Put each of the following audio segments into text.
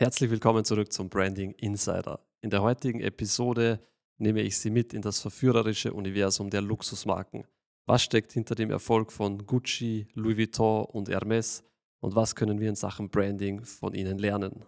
Herzlich willkommen zurück zum Branding Insider. In der heutigen Episode nehme ich Sie mit in das verführerische Universum der Luxusmarken. Was steckt hinter dem Erfolg von Gucci, Louis Vuitton und Hermes und was können wir in Sachen Branding von ihnen lernen?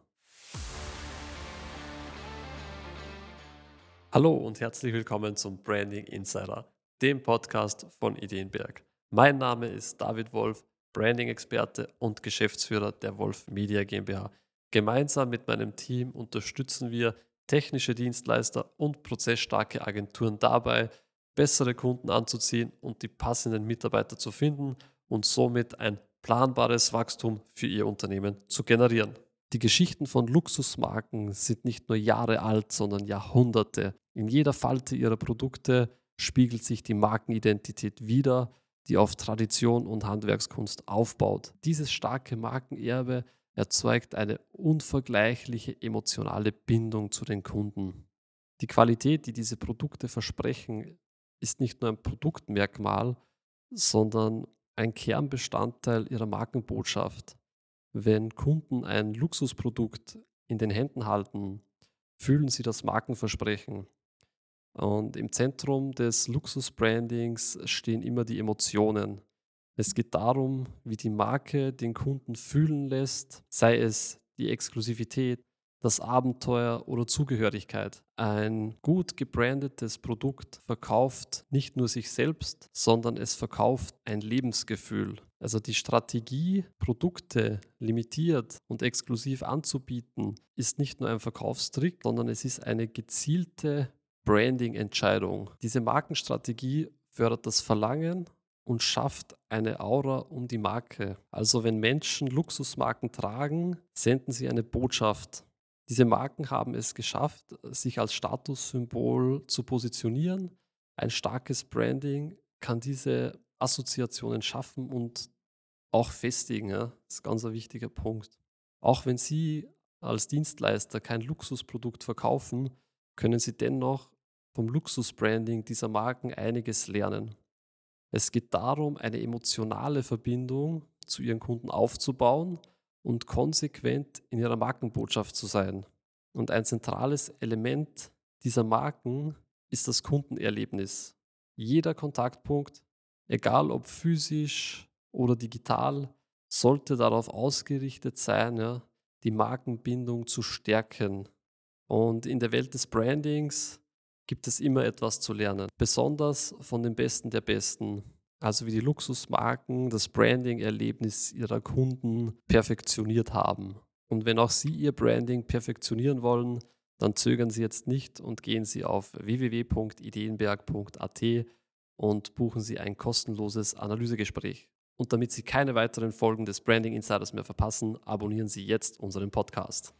Hallo und herzlich willkommen zum Branding Insider, dem Podcast von Ideenberg. Mein Name ist David Wolf, Branding-Experte und Geschäftsführer der Wolf Media GmbH. Gemeinsam mit meinem Team unterstützen wir technische Dienstleister und prozessstarke Agenturen dabei, bessere Kunden anzuziehen und die passenden Mitarbeiter zu finden und somit ein planbares Wachstum für ihr Unternehmen zu generieren. Die Geschichten von Luxusmarken sind nicht nur Jahre alt, sondern Jahrhunderte. In jeder Falte ihrer Produkte spiegelt sich die Markenidentität wider, die auf Tradition und Handwerkskunst aufbaut. Dieses starke Markenerbe erzeugt eine unvergleichliche emotionale Bindung zu den Kunden. Die Qualität, die diese Produkte versprechen, ist nicht nur ein Produktmerkmal, sondern ein Kernbestandteil ihrer Markenbotschaft. Wenn Kunden ein Luxusprodukt in den Händen halten, fühlen sie das Markenversprechen. Und im Zentrum des Luxusbrandings stehen immer die Emotionen. Es geht darum, wie die Marke den Kunden fühlen lässt, sei es die Exklusivität, das Abenteuer oder Zugehörigkeit. Ein gut gebrandetes Produkt verkauft nicht nur sich selbst, sondern es verkauft ein Lebensgefühl. Also die Strategie, Produkte limitiert und exklusiv anzubieten, ist nicht nur ein Verkaufstrick, sondern es ist eine gezielte Branding-Entscheidung. Diese Markenstrategie fördert das Verlangen und schafft eine Aura um die Marke. Also wenn Menschen Luxusmarken tragen, senden sie eine Botschaft. Diese Marken haben es geschafft, sich als Statussymbol zu positionieren. Ein starkes Branding kann diese Assoziationen schaffen und auch festigen. Ja? Das ist ein ganz wichtiger Punkt. Auch wenn Sie als Dienstleister kein Luxusprodukt verkaufen, können Sie dennoch vom Luxusbranding dieser Marken einiges lernen. Es geht darum, eine emotionale Verbindung zu Ihren Kunden aufzubauen und konsequent in ihrer Markenbotschaft zu sein. Und ein zentrales Element dieser Marken ist das Kundenerlebnis. Jeder Kontaktpunkt, egal ob physisch oder digital, sollte darauf ausgerichtet sein, ja, die Markenbindung zu stärken. Und in der Welt des Brandings gibt es immer etwas zu lernen, besonders von den Besten der Besten also wie die Luxusmarken das Branding-Erlebnis ihrer Kunden perfektioniert haben. Und wenn auch Sie Ihr Branding perfektionieren wollen, dann zögern Sie jetzt nicht und gehen Sie auf www.ideenberg.at und buchen Sie ein kostenloses Analysegespräch. Und damit Sie keine weiteren Folgen des Branding Insiders mehr verpassen, abonnieren Sie jetzt unseren Podcast.